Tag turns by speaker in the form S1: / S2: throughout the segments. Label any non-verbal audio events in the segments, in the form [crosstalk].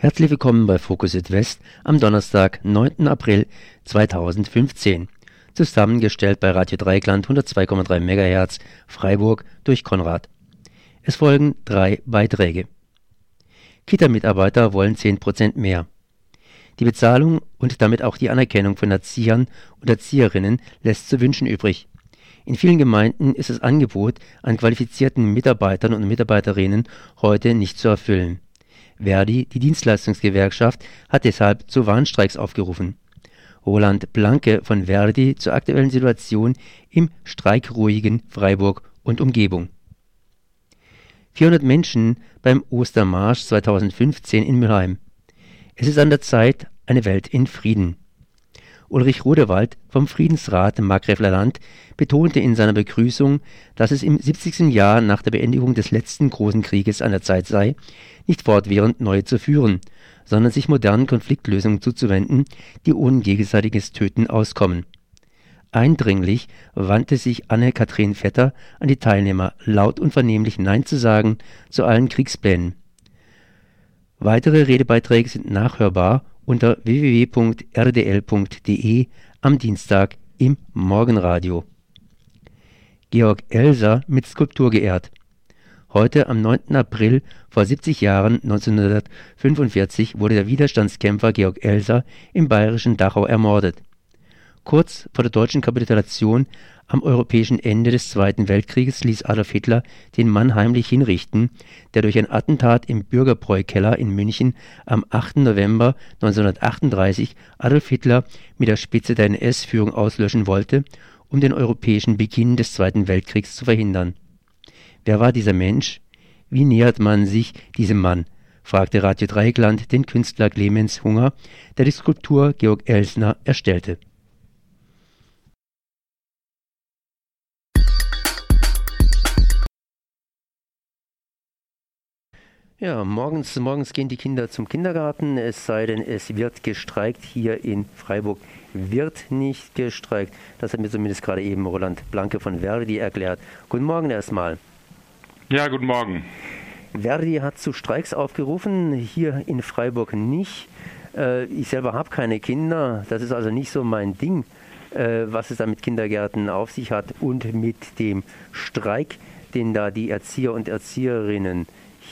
S1: Herzlich willkommen bei Fokus Südwest am Donnerstag, 9. April 2015. Zusammengestellt bei Radio Dreigland 102,3 MHz Freiburg durch Konrad. Es folgen drei Beiträge. Kita-Mitarbeiter wollen 10% mehr. Die Bezahlung und damit auch die Anerkennung von Erziehern und Erzieherinnen lässt zu wünschen übrig. In vielen Gemeinden ist das Angebot an qualifizierten Mitarbeitern und Mitarbeiterinnen heute nicht zu erfüllen. Verdi, die Dienstleistungsgewerkschaft, hat deshalb zu Warnstreiks aufgerufen. Roland Blanke von Verdi zur aktuellen Situation im streikruhigen Freiburg und Umgebung. 400 Menschen beim Ostermarsch 2015 in Mülheim. Es ist an der Zeit, eine Welt in Frieden. Ulrich Rodewald vom Friedensrat Markgräfler Land betonte in seiner Begrüßung, dass es im 70. Jahr nach der Beendigung des letzten großen Krieges an der Zeit sei, nicht fortwährend neu zu führen, sondern sich modernen Konfliktlösungen zuzuwenden, die ohne gegenseitiges Töten auskommen. Eindringlich wandte sich Anne-Kathrin Vetter an die Teilnehmer, laut und vernehmlich Nein zu sagen zu allen Kriegsplänen. Weitere Redebeiträge sind nachhörbar unter www.rdl.de am Dienstag im Morgenradio. Georg Elser mit Skulptur geehrt. Heute am 9. April vor 70 Jahren 1945 wurde der Widerstandskämpfer Georg Elser im bayerischen Dachau ermordet. Kurz vor der deutschen Kapitulation am europäischen Ende des Zweiten Weltkrieges ließ Adolf Hitler den Mann heimlich hinrichten, der durch ein Attentat im Bürgerbräukeller in München am 8. November 1938 Adolf Hitler mit der Spitze der NS-Führung auslöschen wollte, um den europäischen Beginn des Zweiten Weltkriegs zu verhindern. Wer war dieser Mensch? Wie nähert man sich diesem Mann? fragte Radio Dreieckland den Künstler Clemens Hunger, der die Skulptur Georg Elsner erstellte. Ja, morgens, morgens gehen die Kinder zum Kindergarten, es sei denn, es wird gestreikt. Hier in Freiburg wird nicht gestreikt. Das hat mir zumindest gerade eben Roland Blanke von Verdi erklärt. Guten Morgen erstmal.
S2: Ja, guten Morgen.
S1: Verdi hat zu Streiks aufgerufen, hier in Freiburg nicht. Äh, ich selber habe keine Kinder, das ist also nicht so mein Ding, äh, was es da mit Kindergärten auf sich hat und mit dem Streik, den da die Erzieher und Erzieherinnen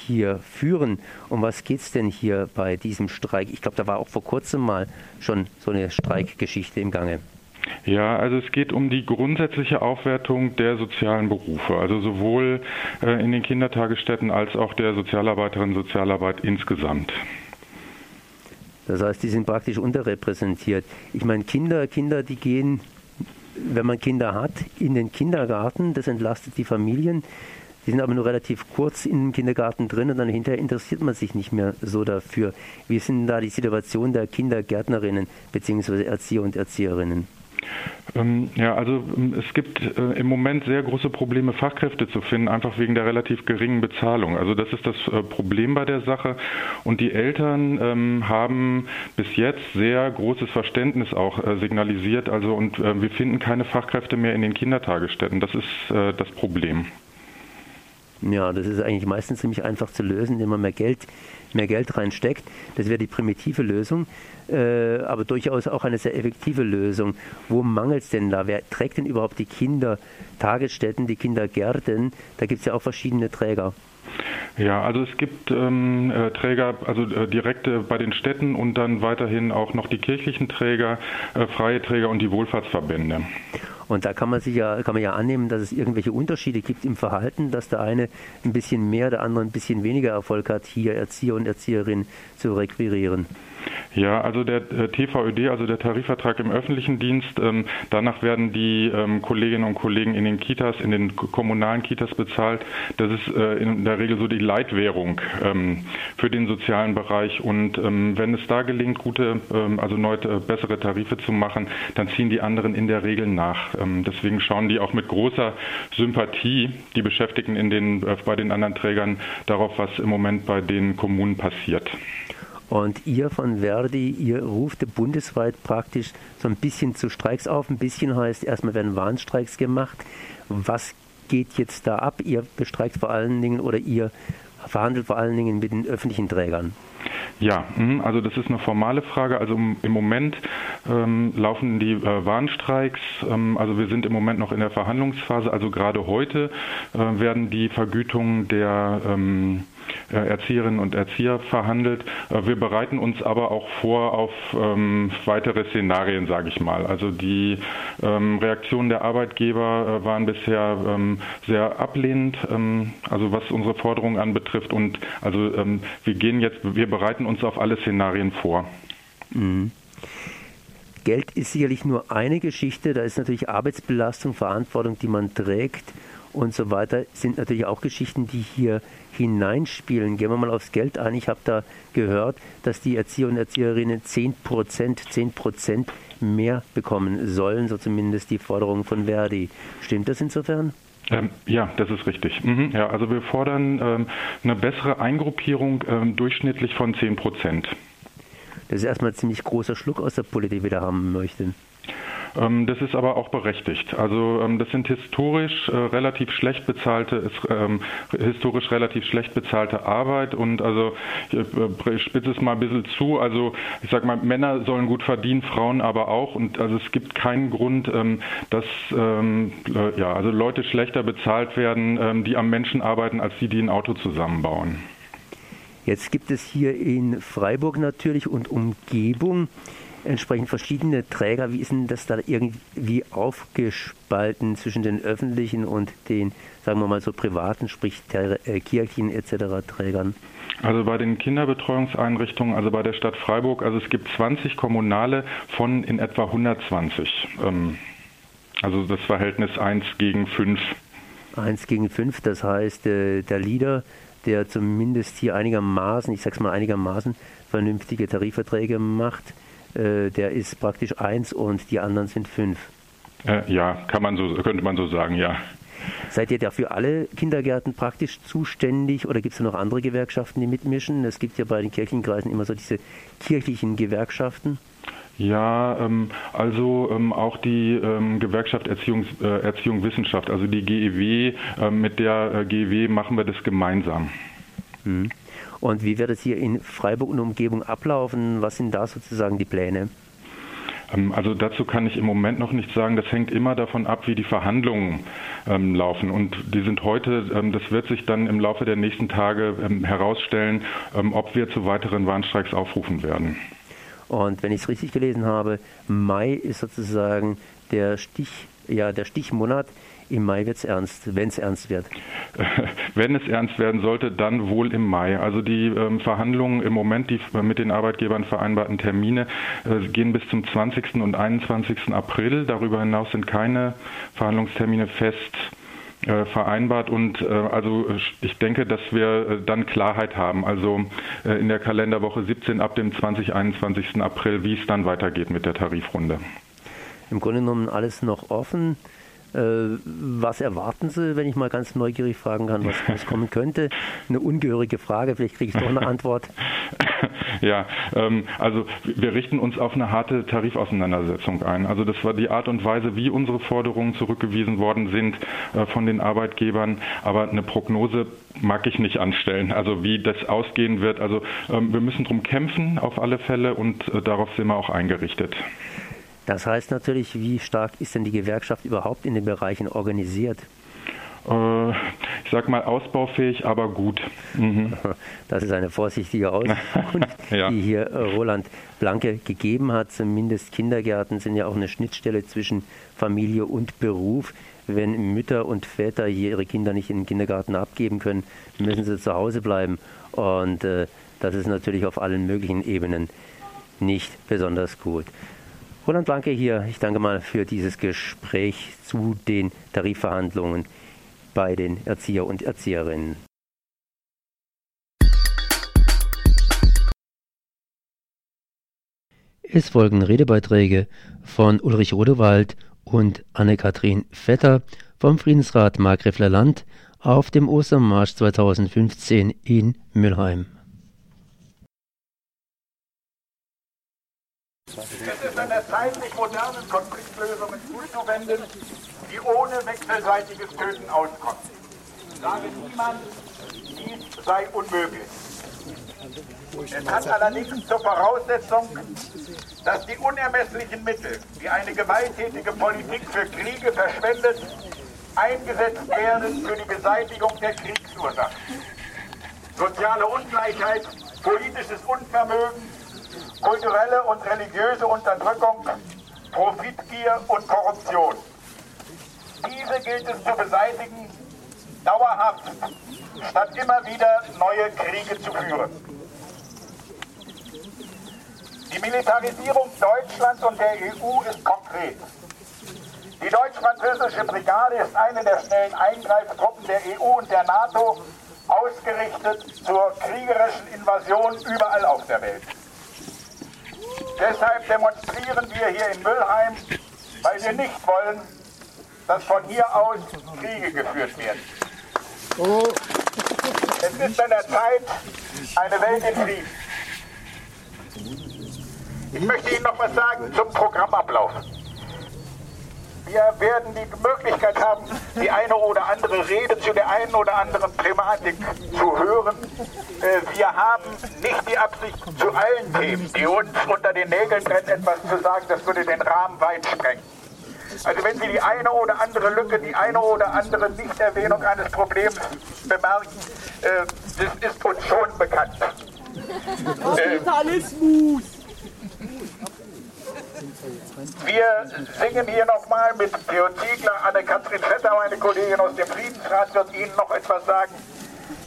S1: hier führen. Um was geht es denn hier bei diesem Streik? Ich glaube, da war auch vor kurzem mal schon so eine Streikgeschichte im Gange.
S2: Ja, also es geht um die grundsätzliche Aufwertung der sozialen Berufe, also sowohl äh, in den Kindertagesstätten als auch der Sozialarbeiterin Sozialarbeit insgesamt.
S1: Das heißt, die sind praktisch unterrepräsentiert. Ich meine, Kinder, Kinder, die gehen, wenn man Kinder hat, in den Kindergarten, das entlastet die Familien. Die sind aber nur relativ kurz im Kindergarten drin und dann hinterher interessiert man sich nicht mehr so dafür. Wie ist denn da die Situation der Kindergärtnerinnen bzw. Erzieher und Erzieherinnen?
S2: Ähm, ja, also ähm, es gibt äh, im Moment sehr große Probleme, Fachkräfte zu finden, einfach wegen der relativ geringen Bezahlung. Also das ist das äh, Problem bei der Sache. Und die Eltern ähm, haben bis jetzt sehr großes Verständnis auch äh, signalisiert. Also und wir finden keine Fachkräfte mehr in den Kindertagesstätten. Das ist das Problem.
S1: Ja, das ist eigentlich meistens ziemlich einfach zu lösen, indem man mehr Geld, mehr Geld reinsteckt. Das wäre die primitive Lösung, äh, aber durchaus auch eine sehr effektive Lösung. Wo mangelt es denn da? Wer trägt denn überhaupt die Kindertagesstätten, die Kindergärten? Da gibt es ja auch verschiedene Träger.
S2: Ja, also es gibt ähm, äh, Träger, also äh, direkt äh, bei den Städten und dann weiterhin auch noch die kirchlichen Träger, äh, freie Träger und die Wohlfahrtsverbände.
S1: Und da kann man sich ja, kann man ja annehmen, dass es irgendwelche Unterschiede gibt im Verhalten, dass der eine ein bisschen mehr, der andere ein bisschen weniger Erfolg hat, hier Erzieher und Erzieherinnen zu requirieren.
S2: Ja, also der äh, TVÖD, also der Tarifvertrag im öffentlichen Dienst, ähm, danach werden die ähm, Kolleginnen und Kollegen in den Kitas, in den kommunalen Kitas bezahlt. Das ist äh, in der Regel so die Leitwährung ähm, für den sozialen Bereich. Und ähm, wenn es da gelingt, gute, ähm, also neue, äh, bessere Tarife zu machen, dann ziehen die anderen in der Regel nach. Ähm, deswegen schauen die auch mit großer Sympathie, die Beschäftigten in den, äh, bei den anderen Trägern, darauf, was im Moment bei den Kommunen passiert.
S1: Und ihr von Verdi, ihr ruft bundesweit praktisch so ein bisschen zu Streiks auf. Ein bisschen heißt, erstmal werden Warnstreiks gemacht. Was geht jetzt da ab? Ihr bestreikt vor allen Dingen oder ihr verhandelt vor allen Dingen mit den öffentlichen Trägern?
S2: Ja, mhm, also das ist eine formale Frage. Also im Moment ähm, laufen die äh, Warnstreiks. Ähm, also wir sind im Moment noch in der Verhandlungsphase. Also gerade heute äh, werden die Vergütungen der ähm, äh, Erzieherinnen und Erzieher verhandelt. Äh, wir bereiten uns aber auch vor auf ähm, weitere Szenarien, sage ich mal. Also die ähm, Reaktionen der Arbeitgeber äh, waren bisher ähm, sehr ablehnend, ähm, also was unsere Forderungen anbetrifft. Und also ähm, wir gehen jetzt, wir bereiten uns auf alle Szenarien vor.
S1: Mhm. Geld ist sicherlich nur eine Geschichte, da ist natürlich Arbeitsbelastung, Verantwortung, die man trägt und so weiter, sind natürlich auch Geschichten, die hier hineinspielen. Gehen wir mal aufs Geld ein. Ich habe da gehört, dass die Erzieher und Erzieherinnen 10 Prozent, 10 Prozent mehr bekommen sollen, so zumindest die Forderung von Verdi. Stimmt das insofern?
S2: Ähm, ja, das ist richtig. Mhm, ja, also wir fordern ähm, eine bessere Eingruppierung ähm, durchschnittlich von 10 Prozent.
S1: Das ist erstmal ein ziemlich großer Schluck aus der Politik, die wir da haben möchten.
S2: Ähm, das ist aber auch berechtigt. Also ähm, das sind historisch äh, relativ schlecht bezahlte, ähm, historisch relativ schlecht bezahlte Arbeit und also ich äh, spitze es mal ein bisschen zu. Also ich sag mal, Männer sollen gut verdienen, Frauen aber auch und also es gibt keinen Grund, dass ja also Leute schlechter bezahlt werden, die am Menschen arbeiten, als die, die ein Auto zusammenbauen.
S1: Jetzt gibt es hier in Freiburg natürlich und Umgebung entsprechend verschiedene Träger. Wie ist denn das da irgendwie aufgespalten zwischen den öffentlichen und den, sagen wir mal so, privaten, sprich äh, Kirchen etc. Trägern?
S2: Also bei den Kinderbetreuungseinrichtungen, also bei der Stadt Freiburg, also es gibt 20 kommunale von in etwa 120. Ähm, also das Verhältnis 1 gegen 5.
S1: 1 gegen 5, das heißt, äh, der Leader, der zumindest hier einigermaßen, ich sag's mal einigermaßen, vernünftige Tarifverträge macht, äh, der ist praktisch eins und die anderen sind fünf.
S2: Äh, ja, kann man so, könnte man so sagen, ja.
S1: Seid ihr dafür alle Kindergärten praktisch zuständig oder gibt es noch andere Gewerkschaften, die mitmischen? Es gibt ja bei den Kirchenkreisen immer so diese kirchlichen Gewerkschaften.
S2: Ja, ähm, also ähm, auch die ähm, Gewerkschaft Erziehung, äh, Erziehung Wissenschaft, also die GEW, äh, mit der äh, GEW machen wir das gemeinsam.
S1: Mhm. Und wie wird es hier in Freiburg und Umgebung ablaufen? Was sind da sozusagen die Pläne?
S2: Ähm, also dazu kann ich im Moment noch nichts sagen. Das hängt immer davon ab, wie die Verhandlungen ähm, laufen. Und die sind heute, ähm, das wird sich dann im Laufe der nächsten Tage ähm, herausstellen, ähm, ob wir zu weiteren Warnstreiks aufrufen werden.
S1: Und wenn ich es richtig gelesen habe, Mai ist sozusagen der Stich, ja, der Stichmonat. Im Mai wird es ernst, wenn es ernst wird. [laughs]
S2: Wenn es ernst werden sollte, dann wohl im Mai. Also die ähm, Verhandlungen im Moment, die mit den Arbeitgebern vereinbarten Termine, äh, gehen bis zum 20. und 21. April. Darüber hinaus sind keine Verhandlungstermine fest äh, vereinbart und äh, also ich denke, dass wir äh, dann Klarheit haben, also äh, in der Kalenderwoche 17 ab dem 20. 21. April, wie es dann weitergeht mit der Tarifrunde.
S1: Im Grunde genommen alles noch offen. Äh, was erwarten Sie, wenn ich mal ganz neugierig fragen kann, was, was kommen könnte? Eine ungehörige Frage, vielleicht kriege ich doch eine Antwort. [laughs]
S2: Ja, ähm, also wir richten uns auf eine harte Tarifauseinandersetzung ein. Also das war die Art und Weise, wie unsere Forderungen zurückgewiesen worden sind äh, von den Arbeitgebern. Aber eine Prognose mag ich nicht anstellen. Also wie das ausgehen wird. Also ähm, wir müssen darum kämpfen auf alle Fälle und äh, darauf sind wir auch eingerichtet.
S1: Das heißt natürlich, wie stark ist denn die Gewerkschaft überhaupt in den Bereichen organisiert?
S2: Äh, ich sag mal ausbaufähig, aber gut.
S1: Mhm. [laughs] Das ist eine vorsichtige Auskunft, [laughs] ja. die hier äh, Roland Blanke gegeben hat. Zumindest Kindergärten sind ja auch eine Schnittstelle zwischen Familie und Beruf. Wenn Mütter und Väter hier ihre Kinder nicht in den Kindergarten abgeben können, müssen sie zu Hause bleiben. Und äh, das ist natürlich auf allen möglichen Ebenen nicht besonders gut. Roland Blanke hier, ich danke mal für dieses Gespräch zu den Tarifverhandlungen bei den Erzieher und Erzieherinnen. Es folgen Redebeiträge von Ulrich Rodewald und Anne-Kathrin Vetter vom Friedensrat Markgräfler Land auf dem Ostermarsch 2015 in Mülheim.
S3: Der Zeit, sich modernen Konfliktlösungen zuzuwenden, die ohne wechselseitiges Töten auskommen. Sage niemand, dies sei unmöglich. Es hat allerdings zur Voraussetzung, dass die unermesslichen Mittel, die eine gewalttätige Politik für Kriege verschwendet, eingesetzt werden für die Beseitigung der Kriegsursachen. Soziale Ungleichheit, politisches Unvermögen, kulturelle und religiöse Unterdrückung, Profitgier und Korruption. Diese gilt es zu beseitigen, dauerhaft, statt immer wieder neue Kriege zu führen. Die Militarisierung Deutschlands und der EU ist konkret. Die deutsch-französische Brigade ist eine der schnellen Eingreiftruppen der EU und der NATO, ausgerichtet zur kriegerischen Invasion überall auf der Welt. Deshalb demonstrieren wir hier in Müllheim, weil wir nicht wollen, dass von hier aus Kriege geführt werden. Es ist an der Zeit, eine Welt in Frieden. Ich möchte Ihnen noch was sagen zum Programmablauf. Wir werden die Möglichkeit haben, die eine oder andere Rede zu der einen oder anderen Thematik zu hören. Äh, wir haben nicht die Absicht, zu allen Themen, die uns unter den Nägeln brennen, etwas zu sagen. Das würde den Rahmen weit sprengen. Also wenn Sie die eine oder andere Lücke, die eine oder andere Nichterwähnung eines Problems bemerken, äh, das ist uns schon bekannt. Kapitalismus! Wir singen hier nochmal mit Theo Ziegler, Anne-Kathrin Vetter, meine Kollegin aus dem Friedensrat, wird Ihnen noch etwas sagen.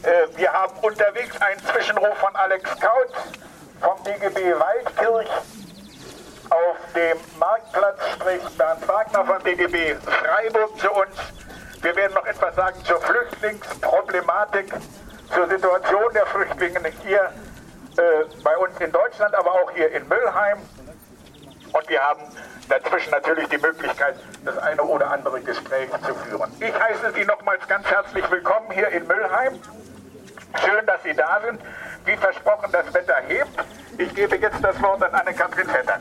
S3: Äh, wir haben unterwegs einen Zwischenruf von Alex Kaut vom DGB Waldkirch. Auf dem Marktplatz spricht Bernd Wagner vom DGB Freiburg zu uns. Wir werden noch etwas sagen zur Flüchtlingsproblematik, zur Situation der Flüchtlinge hier äh, bei uns in Deutschland, aber auch hier in Müllheim. Und wir haben dazwischen natürlich die Möglichkeit, das eine oder andere Gespräch zu führen. Ich heiße Sie nochmals ganz herzlich willkommen hier in Müllheim. Schön, dass Sie da sind. Wie versprochen, das Wetter hebt. Ich gebe jetzt das Wort an Anne-Kathrin Vetter.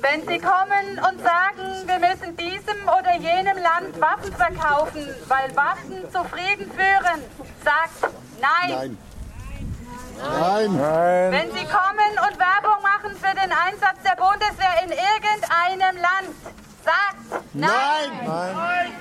S4: Wenn Sie kommen und sagen, wir müssen diesem oder jenem Land Waffen verkaufen, weil Waffen zu Frieden führen, sagt nein. nein.
S5: Nein. Nein.
S4: Wenn Sie kommen und Werbung machen für den Einsatz der Bundeswehr in irgendeinem Land, sagt nein. Nein. nein.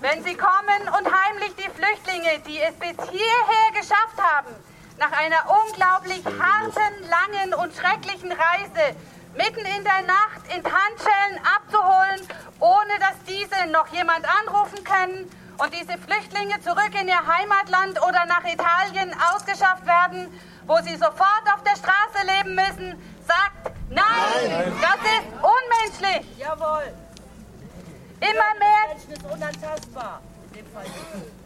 S4: Wenn Sie kommen und heimlich die Flüchtlinge, die es bis hierher geschafft haben, nach einer unglaublich harten, langen und schrecklichen Reise mitten in der Nacht in Handschellen abzuholen, ohne dass diese noch jemand anrufen können und diese Flüchtlinge zurück in ihr Heimatland oder nach Italien ausgeschafft werden, wo sie sofort auf der Straße leben müssen, sagt nein, nein. das ist unmenschlich.
S6: Jawohl.
S4: Immer mehr.
S6: Menschen ist unantastbar.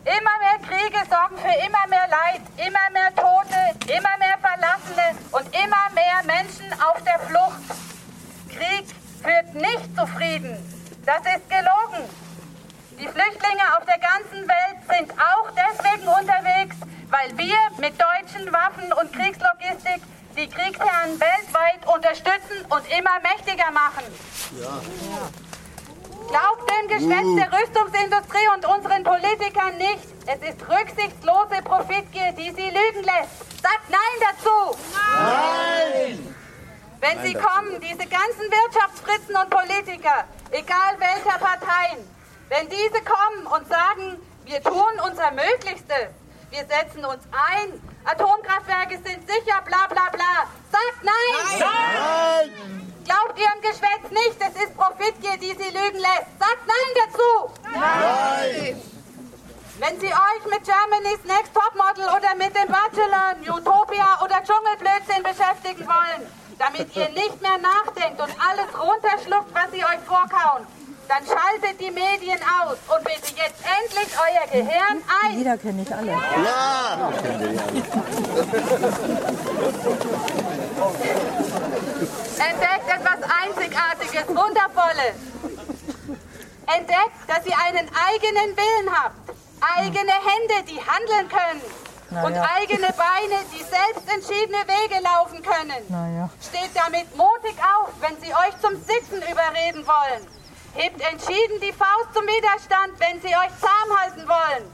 S4: Immer mehr Kriege sorgen für immer mehr Leid, immer mehr Tote, immer mehr Verlassene und immer mehr Menschen auf der Flucht. Krieg führt nicht zu Frieden. Das ist gelogen. Die Flüchtlinge auf der ganzen Welt sind auch deswegen unterwegs, weil wir mit deutschen Waffen und Kriegslogistik die Kriegsherren weltweit unterstützen und immer mächtiger machen. Ja. Glaubt dem Geschwätz uh. der Rüstungsindustrie und unseren Politikern nicht. Es ist rücksichtslose Profitgier, die sie lügen lässt. Sagt Nein dazu!
S5: Nein!
S4: Wenn Nein sie dazu. kommen, diese ganzen Wirtschaftsfritzen und Politiker, egal welcher Parteien, wenn diese kommen und sagen, wir tun unser Möglichstes, wir setzen uns ein, Atomkraftwerke sind sicher, bla bla bla, sagt nein!
S5: Nein! nein.
S4: Glaubt ihrem Geschwätz nicht, es ist Profitgier, die sie lügen lässt. Sagt nein dazu!
S5: Nein!
S4: Wenn sie euch mit Germany's Next Topmodel oder mit dem Bachelor, Utopia oder Dschungelblödsinn beschäftigen wollen, damit ihr nicht mehr nachdenkt und alles runterschluckt, was sie euch vorkauen, dann schaltet die Medien aus und bitte jetzt endlich euer Gehirn ein.
S6: Jeder kenne ich alle.
S5: Ja!
S4: Entdeckt etwas Einzigartiges, Wundervolles. Entdeckt, dass ihr einen eigenen Willen habt. Eigene Hände, die handeln können.
S6: Na
S4: und
S6: ja.
S4: eigene Beine, die selbst entschiedene Wege laufen können.
S6: Naja.
S4: Steht damit mutig auf, wenn sie euch zum Sitzen überreden wollen. Hebt entschieden die Faust zum Widerstand, wenn sie euch zahm halten wollen.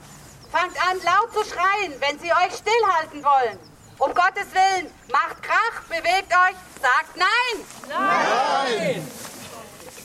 S4: Fangt an laut zu schreien, wenn sie euch stillhalten wollen. Um Gottes Willen, macht Krach, bewegt euch, sagt Nein!
S7: Nein!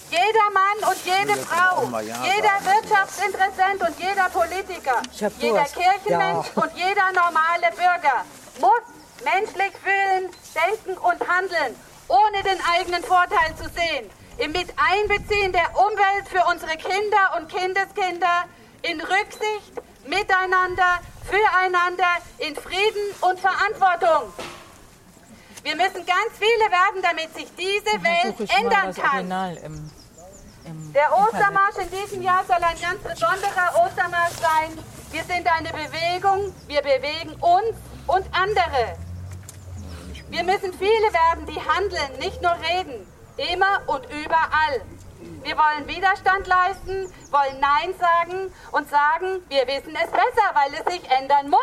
S4: Jeder Mann und jede Frau, jeder Wirtschaftsinteressent und jeder Politiker, jeder. Kirchenmensch und jeder normale Bürger muss menschlich fühlen, denken und handeln, ohne den eigenen Vorteil zu sehen. Im Miteinbeziehen der Umwelt für unsere Kinder und Kindeskinder, in Rücksicht, miteinander, füreinander, in Frieden und Verantwortung. Wir müssen ganz viele werden, damit sich diese Welt ändern kann.
S6: Im, im
S4: Der Ostermarsch in diesem Jahr soll ein ganz besonderer Ostermarsch sein. Wir sind eine Bewegung, wir bewegen uns und andere. Wir müssen viele werden, die handeln, nicht nur reden, immer und überall. Wir wollen Widerstand leisten, wollen Nein sagen und sagen, wir wissen es besser, weil es sich ändern muss.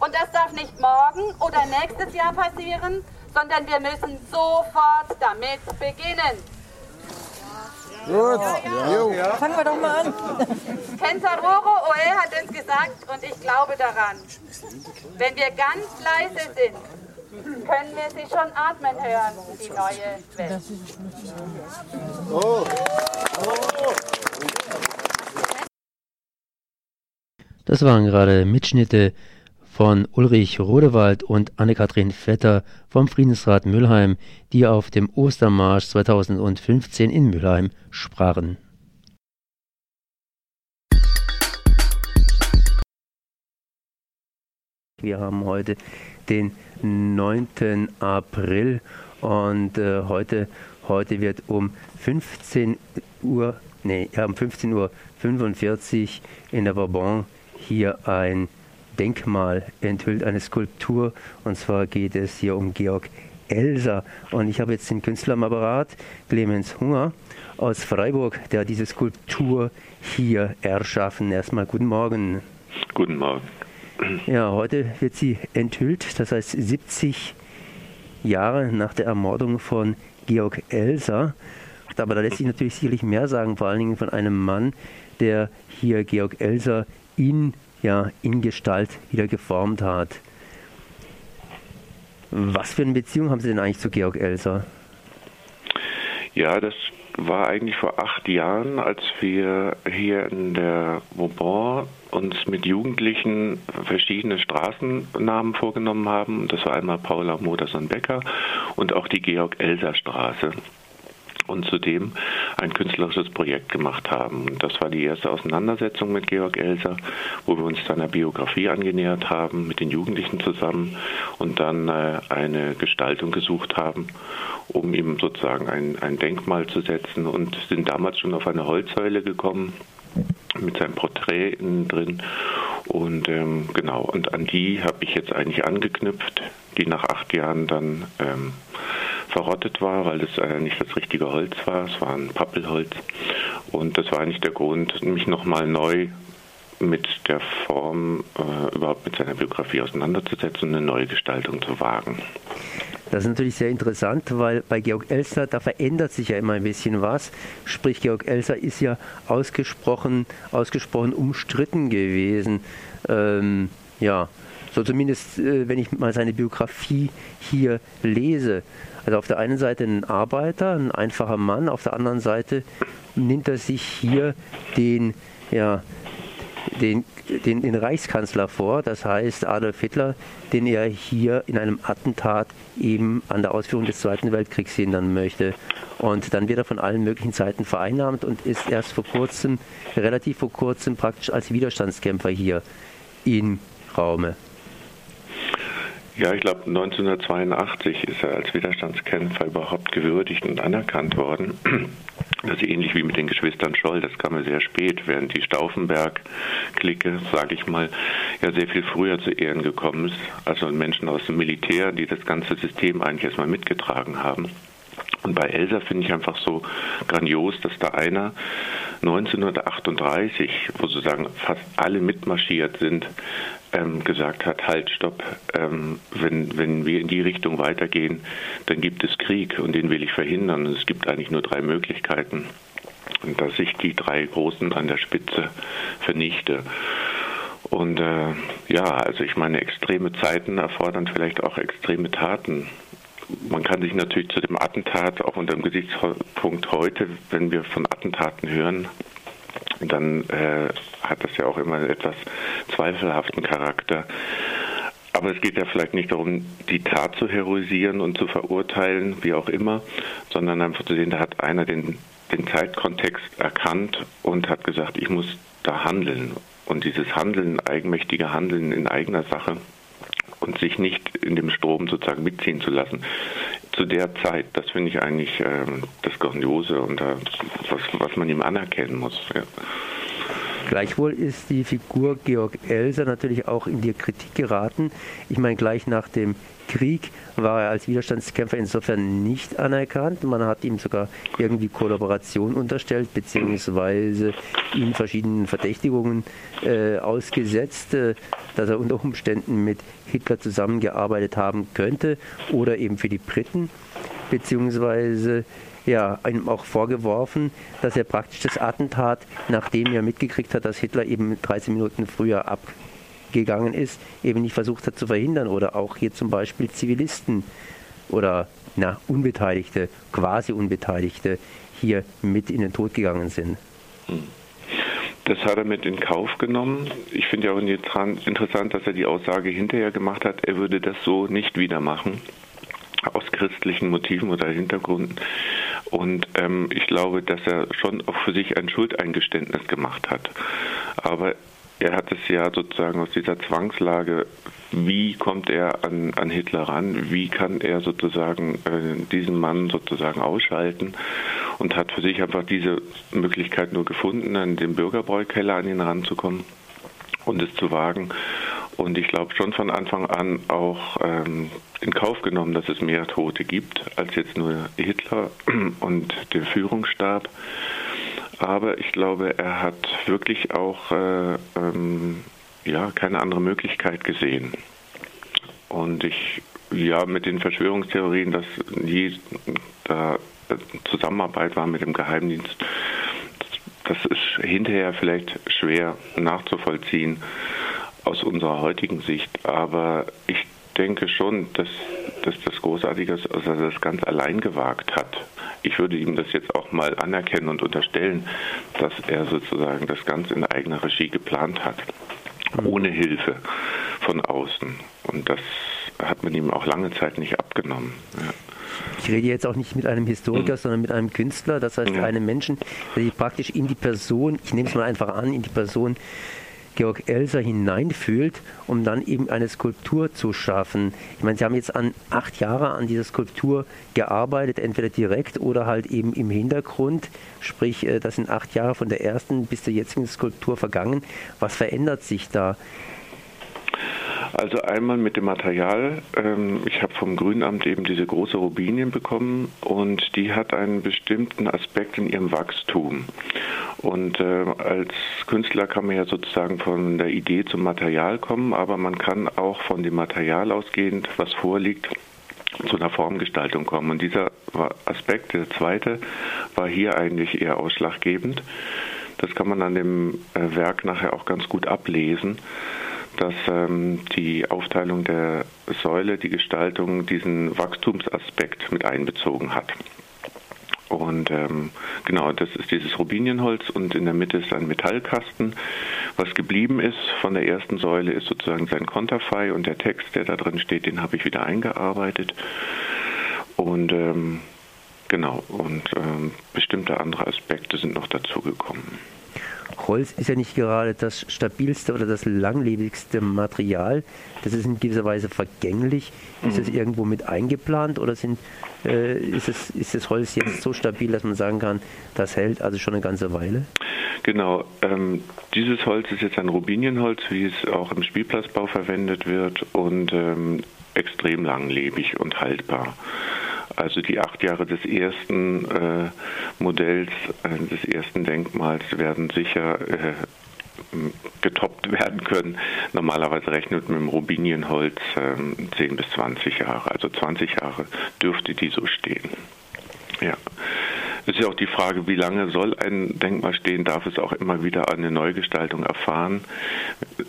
S4: Und das darf nicht morgen oder nächstes Jahr passieren, sondern wir müssen sofort damit beginnen.
S5: Gut. Jo.
S6: Fangen wir doch mal an. [laughs]
S4: Kenzaroro Oe hat uns gesagt, und ich glaube daran, wenn wir ganz leise sind, können wir sie schon atmen hören, die neue Welt.
S5: Oh.
S1: Das waren gerade Mitschnitte von Ulrich Rodewald und Anne-Kathrin Vetter vom Friedensrat Mülheim, die auf dem Ostermarsch 2015 in Mülheim sprachen. Wir haben heute den 9. April und äh, heute, heute wird um 15 Uhr, nee, ja, um 15 Uhr 45 in der Bourbon hier ein Denkmal enthüllt, eine Skulptur. Und zwar geht es hier um Georg Elser. Und ich habe jetzt den Künstler am Apparat, Clemens Hunger aus Freiburg, der diese Skulptur hier erschaffen. Erstmal guten Morgen.
S8: Guten Morgen.
S1: Ja, heute wird sie enthüllt, das heißt 70 Jahre nach der Ermordung von Georg Elser. Aber da lässt sich natürlich sicherlich mehr sagen, vor allen Dingen von einem Mann, der hier Georg Elser in, ja, in Gestalt wieder geformt hat. Was für eine Beziehung haben Sie denn eigentlich zu Georg Elser?
S8: Ja, das war eigentlich vor acht Jahren, als wir hier in der Vauban uns mit Jugendlichen verschiedene Straßennamen vorgenommen haben. Das war einmal Paula Modersohn-Becker und auch die Georg-Elser-Straße. Und zudem ein künstlerisches Projekt gemacht haben. Das war die erste Auseinandersetzung mit Georg Elser, wo wir uns seiner Biografie angenähert haben, mit den Jugendlichen zusammen und dann äh, eine Gestaltung gesucht haben, um ihm sozusagen ein, ein Denkmal zu setzen und sind damals schon auf eine Holzsäule gekommen mit seinem Porträt drin. Und ähm, genau, und an die habe ich jetzt eigentlich angeknüpft, die nach acht Jahren dann ähm, verrottet war, weil das äh, nicht das richtige Holz war. Es war ein Pappelholz. Und das war eigentlich der Grund, mich nochmal neu mit der Form, äh, überhaupt mit seiner Biografie auseinanderzusetzen und eine neue Gestaltung zu wagen.
S1: Das ist natürlich sehr interessant, weil bei Georg Elser, da verändert sich ja immer ein bisschen was. Sprich, Georg Elser ist ja ausgesprochen, ausgesprochen umstritten gewesen. Ähm, ja, so zumindest, äh, wenn ich mal seine Biografie hier lese. Also auf der einen Seite ein Arbeiter, ein einfacher Mann, auf der anderen Seite nimmt er sich hier den, ja, den, den, den Reichskanzler vor, das heißt Adolf Hitler, den er hier in einem Attentat eben an der Ausführung des Zweiten Weltkriegs hindern möchte. Und dann wird er von allen möglichen Seiten vereinnahmt und ist erst vor kurzem, relativ vor kurzem praktisch als Widerstandskämpfer hier im Raume.
S8: Ja, ich glaube 1982 ist er als Widerstandskämpfer überhaupt gewürdigt und anerkannt worden. [clears throat] Das ist ähnlich wie mit den Geschwistern Scholl, das kam ja sehr spät, während die Stauffenberg-Clique, sage ich mal, ja sehr viel früher zu Ehren gekommen ist. Also Menschen aus dem Militär, die das ganze System eigentlich erstmal mitgetragen haben. Und bei Elsa finde ich einfach so grandios, dass da einer 1938, wo sozusagen fast alle mitmarschiert sind, ähm, gesagt hat, halt, stopp, ähm, wenn, wenn wir in die Richtung weitergehen, dann gibt es Krieg und den will ich verhindern. Es gibt eigentlich nur drei Möglichkeiten. Dass ich die drei Großen an der Spitze vernichte. Und äh, ja, also ich meine, extreme Zeiten erfordern vielleicht auch extreme Taten. Man kann sich natürlich zu dem Attentat auch unter dem Gesichtspunkt heute, wenn wir von Attentaten hören, dann äh, hat das ja auch immer einen etwas zweifelhaften Charakter. Aber es geht ja vielleicht nicht darum, die Tat zu heroisieren und zu verurteilen, wie auch immer, sondern einfach zu sehen, da hat einer den, den Zeitkontext erkannt und hat gesagt, ich muss da handeln. Und dieses Handeln, eigenmächtige Handeln in eigener Sache und sich nicht in dem Strom sozusagen mitziehen zu lassen, zu der Zeit, das finde ich eigentlich äh, das Grandiose und äh, was, was man ihm anerkennen muss. Ja.
S1: Gleichwohl ist die Figur Georg Elser natürlich auch in die Kritik geraten. Ich meine, gleich nach dem Krieg war er als Widerstandskämpfer insofern nicht anerkannt. Man hat ihm sogar irgendwie Kollaboration unterstellt, beziehungsweise ihm verschiedenen Verdächtigungen äh, ausgesetzt, äh, dass er unter Umständen mit Hitler zusammengearbeitet haben könnte oder eben für die Briten, beziehungsweise ja, einem auch vorgeworfen, dass er praktisch das Attentat, nachdem er mitgekriegt hat, dass Hitler eben 13 Minuten früher abgegangen ist, eben nicht versucht hat zu verhindern oder auch hier zum Beispiel Zivilisten oder na, Unbeteiligte, quasi Unbeteiligte hier mit in den Tod gegangen sind.
S8: Das hat er mit in Kauf genommen. Ich finde ja auch interessant, dass er die Aussage hinterher gemacht hat, er würde das so nicht wieder machen aus christlichen Motiven oder Hintergründen. Und ähm, ich glaube, dass er schon auch für sich ein Schuldeingeständnis gemacht hat. Aber er hat es ja sozusagen aus dieser Zwangslage, wie kommt er an, an Hitler ran, wie kann er sozusagen äh, diesen Mann sozusagen ausschalten und hat für sich einfach diese Möglichkeit nur gefunden, an den Bürgerbräukeller an ihn ranzukommen und es zu wagen. Und ich glaube schon von Anfang an auch ähm, in Kauf genommen, dass es mehr Tote gibt als jetzt nur Hitler [clears throat] und den Führungsstab. Aber ich glaube, er hat wirklich auch äh, ähm, ja, keine andere Möglichkeit gesehen. Und ich, ja, mit den Verschwörungstheorien, dass nie da Zusammenarbeit war mit dem Geheimdienst, das ist hinterher vielleicht schwer nachzuvollziehen aus unserer heutigen Sicht. Aber ich denke schon, dass, dass das Großartige ist, dass er das ganz allein gewagt hat. Ich würde ihm das jetzt auch mal anerkennen und unterstellen, dass er sozusagen das Ganze in eigener Regie geplant hat, ohne Hilfe von außen. Und das hat man ihm auch lange Zeit nicht abgenommen. Ja.
S1: Ich rede jetzt auch nicht mit einem Historiker, mhm. sondern mit einem Künstler, das heißt ja. einem Menschen, der sich praktisch in die Person, ich nehme es mal einfach an, in die Person Georg Elser hineinfühlt, um dann eben eine Skulptur zu schaffen. Ich meine, Sie haben jetzt an acht Jahre an dieser Skulptur gearbeitet, entweder direkt oder halt eben im Hintergrund. Sprich, äh, das sind acht Jahre von der ersten bis zur jetzigen Skulptur vergangen. Was verändert sich da?
S8: Also einmal mit dem Material. Ähm, ich habe vom Grünamt eben diese große Rubinien bekommen und die hat einen bestimmten Aspekt in ihrem Wachstum. Und äh, als Künstler kann man ja sozusagen von der Idee zum Material kommen, aber man kann auch von dem Material ausgehend, was vorliegt, zu einer Formgestaltung kommen. Und dieser Aspekt, der zweite, war hier eigentlich eher ausschlaggebend. Das kann man an dem äh, Werk nachher auch ganz gut ablesen dass ähm, die Aufteilung der Säule, die Gestaltung diesen Wachstumsaspekt mit einbezogen hat. Und ähm, genau, das ist dieses Rubinienholz und in der Mitte ist ein Metallkasten. Was geblieben ist von der ersten Säule ist sozusagen sein Konterfei und der Text, der da drin steht, den habe ich wieder eingearbeitet. Und ähm, genau, und ähm, bestimmte andere Aspekte sind noch dazugekommen.
S1: Holz ist ja nicht gerade das stabilste oder das langlebigste Material. Das ist in gewisser Weise vergänglich. Ist es irgendwo mit eingeplant oder sind, äh, ist, es, ist das Holz jetzt so stabil, dass man sagen kann, das hält also schon eine ganze Weile?
S8: Genau, ähm, dieses Holz ist jetzt ein Rubinienholz, wie es auch im Spielplatzbau verwendet wird und ähm, extrem langlebig und haltbar. Also die acht Jahre des ersten äh, Modells, äh, des ersten Denkmals werden sicher äh, getoppt werden können. Normalerweise rechnet mit dem Rubinienholz äh, 10 bis 20 Jahre. Also 20 Jahre dürfte die so stehen. Ja. Es ist ja auch die Frage, wie lange soll ein Denkmal stehen? Darf es auch immer wieder eine Neugestaltung erfahren?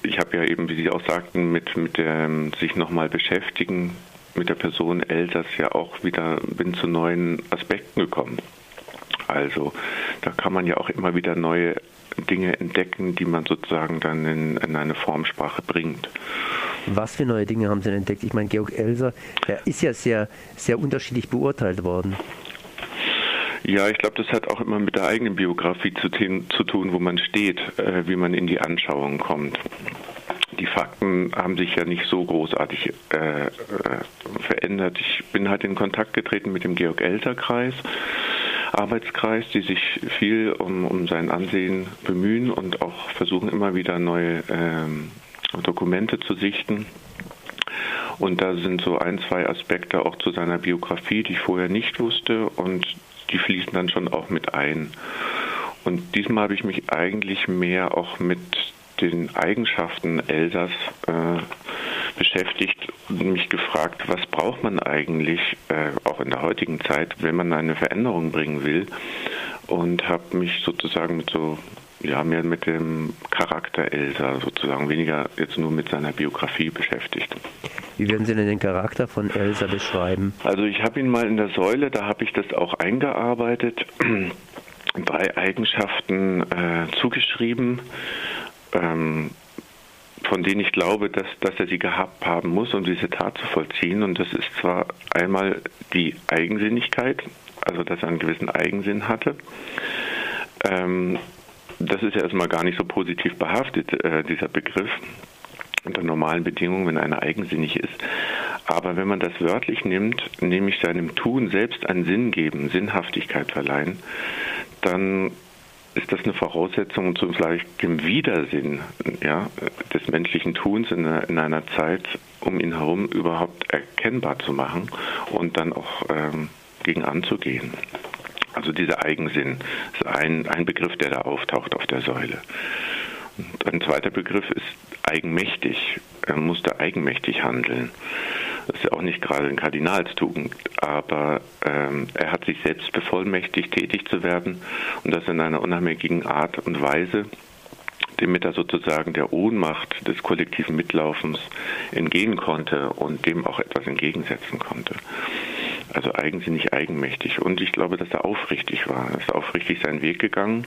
S8: Ich habe ja eben, wie Sie auch sagten, mit, mit dem sich nochmal beschäftigen mit der Person Elsass ja auch wieder bin zu neuen Aspekten gekommen. Also da kann man ja auch immer wieder neue Dinge entdecken, die man sozusagen dann in, in eine Formsprache bringt.
S1: Was für neue Dinge haben Sie denn entdeckt? Ich meine, Georg Elser, der ist ja sehr, sehr unterschiedlich beurteilt worden.
S8: Ja, ich glaube, das hat auch immer mit der eigenen Biografie zu, zu tun, wo man steht, äh, wie man in die Anschauung kommt. Die Fakten haben sich ja nicht so großartig äh, äh, verändert. Ich bin halt in Kontakt getreten mit dem Georg-Elter-Kreis. Arbeitskreis, die sich viel um, um sein Ansehen bemühen und auch versuchen immer wieder neue ähm, Dokumente zu sichten. Und da sind so ein, zwei Aspekte auch zu seiner Biografie, die ich vorher nicht wusste und die fließen dann schon auch mit ein. Und diesmal habe ich mich eigentlich mehr auch mit den Eigenschaften Elsass äh, beschäftigt und mich gefragt, was braucht man eigentlich äh, auch in der heutigen Zeit, wenn man eine Veränderung bringen will und habe mich sozusagen mit so ja, mehr mit dem Charakter Elsa sozusagen, weniger jetzt nur mit seiner Biografie beschäftigt.
S1: Wie würden Sie denn den Charakter von Elsa beschreiben?
S8: Also ich habe ihn mal in der Säule, da habe ich das auch eingearbeitet, [clears throat] drei Eigenschaften äh, zugeschrieben, ähm, von denen ich glaube, dass, dass er sie gehabt haben muss, um diese Tat zu vollziehen. Und das ist zwar einmal die Eigensinnigkeit, also dass er einen gewissen Eigensinn hatte. Ähm, das ist ja erstmal gar nicht so positiv behaftet, äh, dieser Begriff unter normalen Bedingungen, wenn einer eigensinnig ist. Aber wenn man das wörtlich nimmt, nämlich seinem Tun selbst einen Sinn geben, Sinnhaftigkeit verleihen, dann ist das eine Voraussetzung zum vielleicht dem Widersinn ja, des menschlichen Tuns in einer, in einer, Zeit um ihn herum überhaupt erkennbar zu machen und dann auch ähm, gegen anzugehen. Also dieser Eigensinn ist ein, ein Begriff, der da auftaucht auf der Säule. Und ein zweiter Begriff ist eigenmächtig. Er musste eigenmächtig handeln. Das ist ja auch nicht gerade eine Kardinalstugend, aber ähm, er hat sich selbst bevollmächtigt, tätig zu werden und das in einer unheimlichen Art und Weise, damit er sozusagen der Ohnmacht des kollektiven Mitlaufens entgehen konnte und dem auch etwas entgegensetzen konnte. Also eigensinnig eigenmächtig. Und ich glaube, dass er aufrichtig war. Er ist aufrichtig seinen Weg gegangen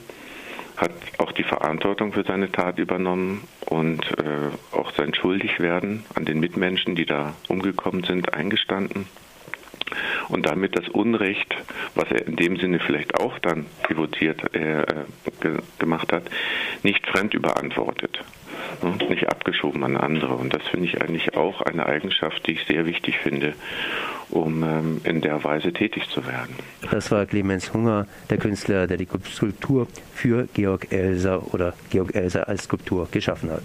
S8: hat auch die Verantwortung für seine Tat übernommen und äh, auch sein Schuldigwerden an den Mitmenschen, die da umgekommen sind, eingestanden und damit das Unrecht, was er in dem Sinne vielleicht auch dann pivotiert äh, ge gemacht hat, nicht fremd überantwortet, ne? nicht abgeschoben an andere. Und das finde ich eigentlich auch eine Eigenschaft, die ich sehr wichtig finde, um ähm, in der Weise tätig zu werden.
S1: Das war Clemens Hunger, der Künstler, der die Skulptur für Georg Elser oder Georg Elser als Skulptur geschaffen hat.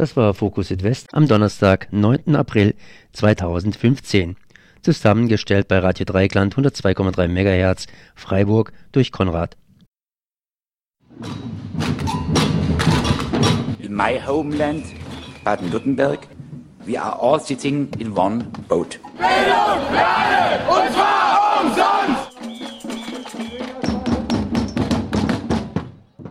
S1: Das war Fokus Südwest am Donnerstag, 9. April 2015. Zusammengestellt bei Radio Dreikland 102,3 MHz Freiburg durch Konrad.
S9: In my homeland, Baden-Württemberg, we are all sitting in one boat.
S7: Bildung alle, und zwar umsonst!